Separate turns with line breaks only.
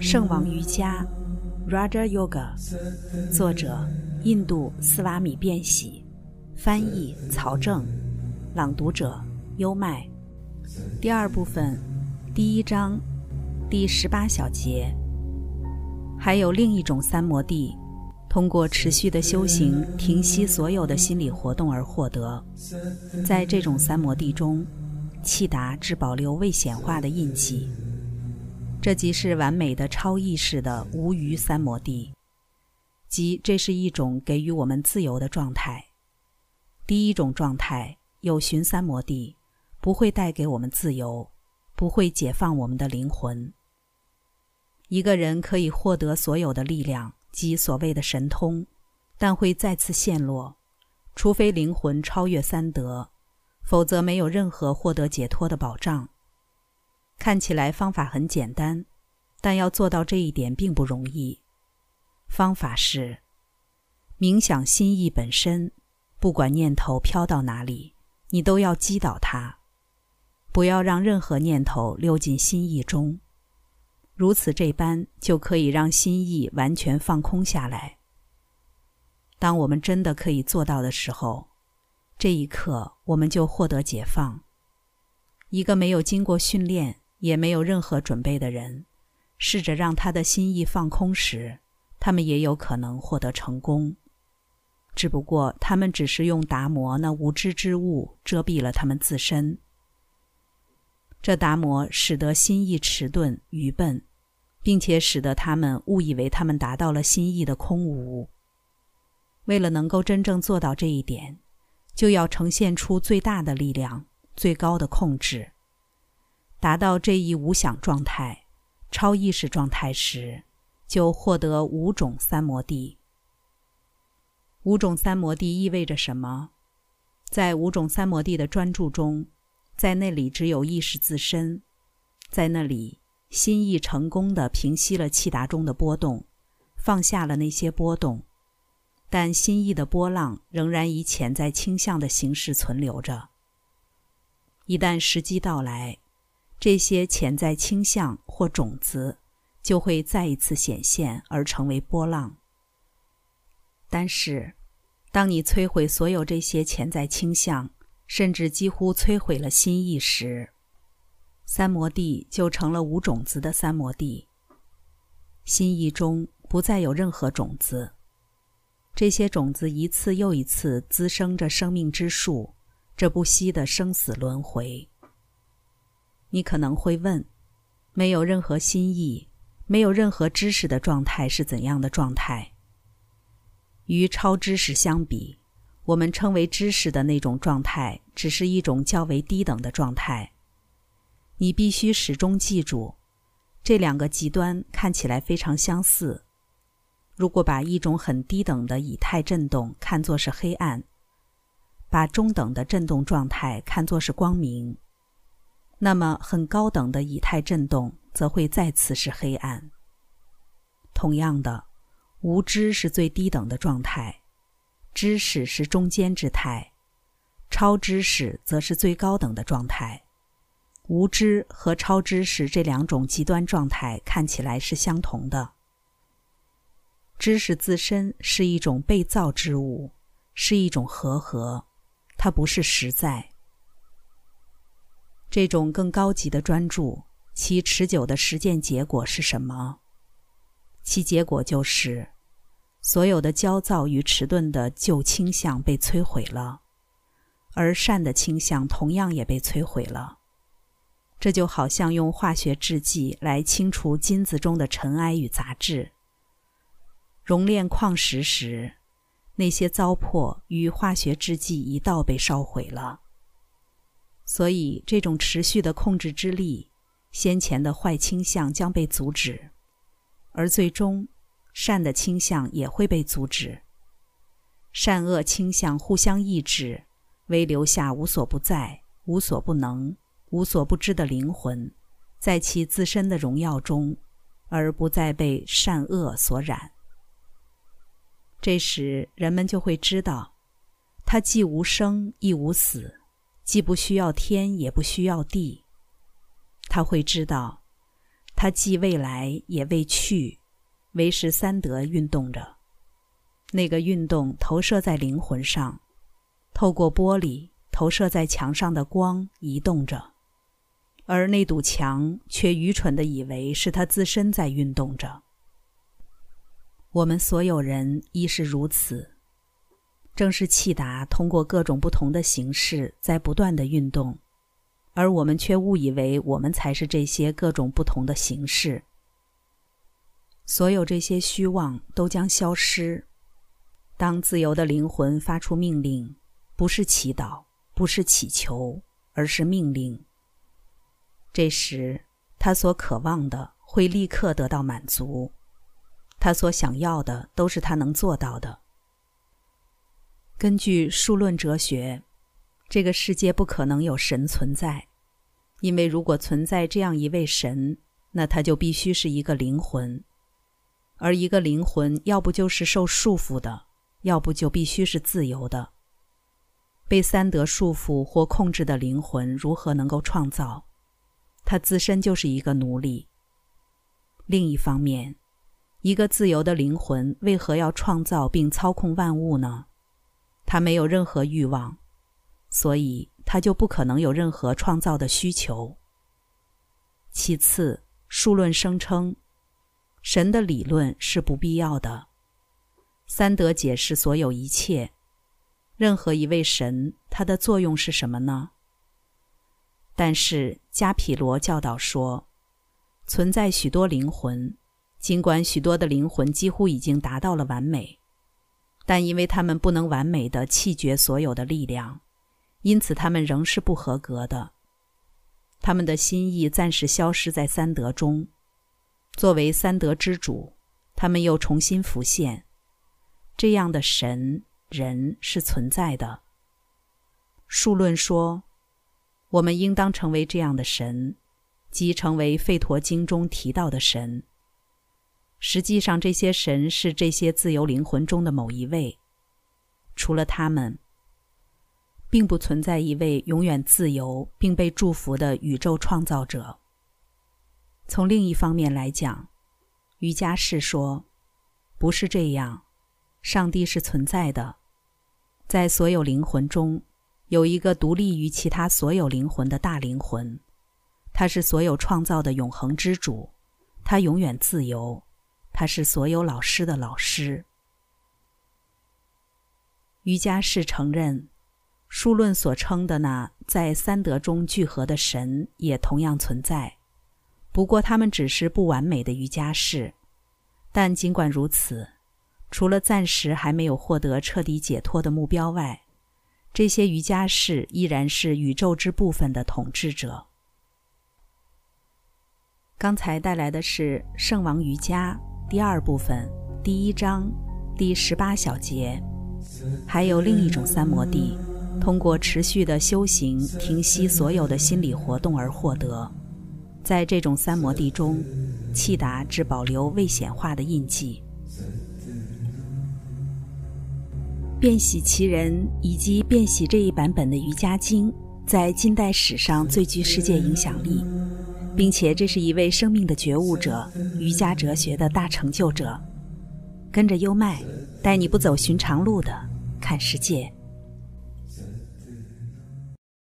圣王瑜伽 （Raja Yoga），作者印度斯瓦米·变喜，翻译曹正，朗读者优麦。第二部分，第一章，第十八小节。还有另一种三摩地，通过持续的修行，停息所有的心理活动而获得。在这种三摩地中，契达只保留未显化的印记。这即是完美的超意识的无余三摩地，即这是一种给予我们自由的状态。第一种状态有寻三摩地，不会带给我们自由，不会解放我们的灵魂。一个人可以获得所有的力量及所谓的神通，但会再次陷落，除非灵魂超越三德，否则没有任何获得解脱的保障。看起来方法很简单，但要做到这一点并不容易。方法是冥想心意本身，不管念头飘到哪里，你都要击倒它，不要让任何念头溜进心意中。如此这般，就可以让心意完全放空下来。当我们真的可以做到的时候，这一刻我们就获得解放。一个没有经过训练。也没有任何准备的人，试着让他的心意放空时，他们也有可能获得成功。只不过他们只是用达摩那无知之物遮蔽了他们自身。这达摩使得心意迟钝、愚笨，并且使得他们误以为他们达到了心意的空无。为了能够真正做到这一点，就要呈现出最大的力量、最高的控制。达到这一无想状态、超意识状态时，就获得五种三摩地。五种三摩地意味着什么？在五种三摩地的专注中，在那里只有意识自身，在那里心意成功的平息了气达中的波动，放下了那些波动，但心意的波浪仍然以潜在倾向的形式存留着。一旦时机到来。这些潜在倾向或种子就会再一次显现而成为波浪。但是，当你摧毁所有这些潜在倾向，甚至几乎摧毁了心意时，三摩地就成了无种子的三摩地。心意中不再有任何种子，这些种子一次又一次滋生着生命之树，这不息的生死轮回。你可能会问：没有任何心意、没有任何知识的状态是怎样的状态？与超知识相比，我们称为知识的那种状态，只是一种较为低等的状态。你必须始终记住，这两个极端看起来非常相似。如果把一种很低等的以太振动看作是黑暗，把中等的振动状态看作是光明。那么，很高等的以太振动则会再次是黑暗。同样的，无知是最低等的状态，知识是中间之态，超知识则是最高等的状态。无知和超知识这两种极端状态看起来是相同的。知识自身是一种被造之物，是一种和合，它不是实在。这种更高级的专注，其持久的实践结果是什么？其结果就是，所有的焦躁与迟钝的旧倾向被摧毁了，而善的倾向同样也被摧毁了。这就好像用化学制剂来清除金子中的尘埃与杂质。熔炼矿石时，那些糟粕与化学制剂一道被烧毁了。所以，这种持续的控制之力，先前的坏倾向将被阻止，而最终，善的倾向也会被阻止。善恶倾向互相抑制，为留下无所不在、无所不能、无所不知的灵魂，在其自身的荣耀中，而不再被善恶所染。这时，人们就会知道，它既无生亦无死。既不需要天，也不需要地。他会知道，他既未来也未去，唯是三德运动着。那个运动投射在灵魂上，透过玻璃投射在墙上的光移动着，而那堵墙却愚蠢地以为是他自身在运动着。我们所有人亦是如此。正是气达通过各种不同的形式在不断的运动，而我们却误以为我们才是这些各种不同的形式。所有这些虚妄都将消失。当自由的灵魂发出命令，不是祈祷，不是祈求，而是命令。这时，他所渴望的会立刻得到满足，他所想要的都是他能做到的。根据数论哲学，这个世界不可能有神存在，因为如果存在这样一位神，那他就必须是一个灵魂，而一个灵魂要不就是受束缚的，要不就必须是自由的。被三德束缚或控制的灵魂如何能够创造？他自身就是一个奴隶。另一方面，一个自由的灵魂为何要创造并操控万物呢？他没有任何欲望，所以他就不可能有任何创造的需求。其次，数论声称，神的理论是不必要的。三德解释所有一切，任何一位神，它的作用是什么呢？但是加毗罗教导说，存在许多灵魂，尽管许多的灵魂几乎已经达到了完美。但因为他们不能完美的弃绝所有的力量，因此他们仍是不合格的。他们的心意暂时消失在三德中，作为三德之主，他们又重新浮现。这样的神人是存在的。数论说，我们应当成为这样的神，即成为《吠陀经》中提到的神。实际上，这些神是这些自由灵魂中的某一位。除了他们，并不存在一位永远自由并被祝福的宇宙创造者。从另一方面来讲，瑜伽士说，不是这样。上帝是存在的，在所有灵魂中，有一个独立于其他所有灵魂的大灵魂，他是所有创造的永恒之主，他永远自由。他是所有老师的老师。瑜伽士承认，书论所称的那在三德中聚合的神也同样存在，不过他们只是不完美的瑜伽士。但尽管如此，除了暂时还没有获得彻底解脱的目标外，这些瑜伽士依然是宇宙之部分的统治者。刚才带来的是圣王瑜伽。第二部分，第一章，第十八小节，还有另一种三摩地，通过持续的修行，停息所有的心理活动而获得。在这种三摩地中，气达只保留未显化的印记。变喜其人以及变喜这一版本的瑜伽经，在近代史上最具世界影响力。并且，这是一位生命的觉悟者，瑜伽哲学的大成就者。跟着优麦，带你不走寻常路的看世界。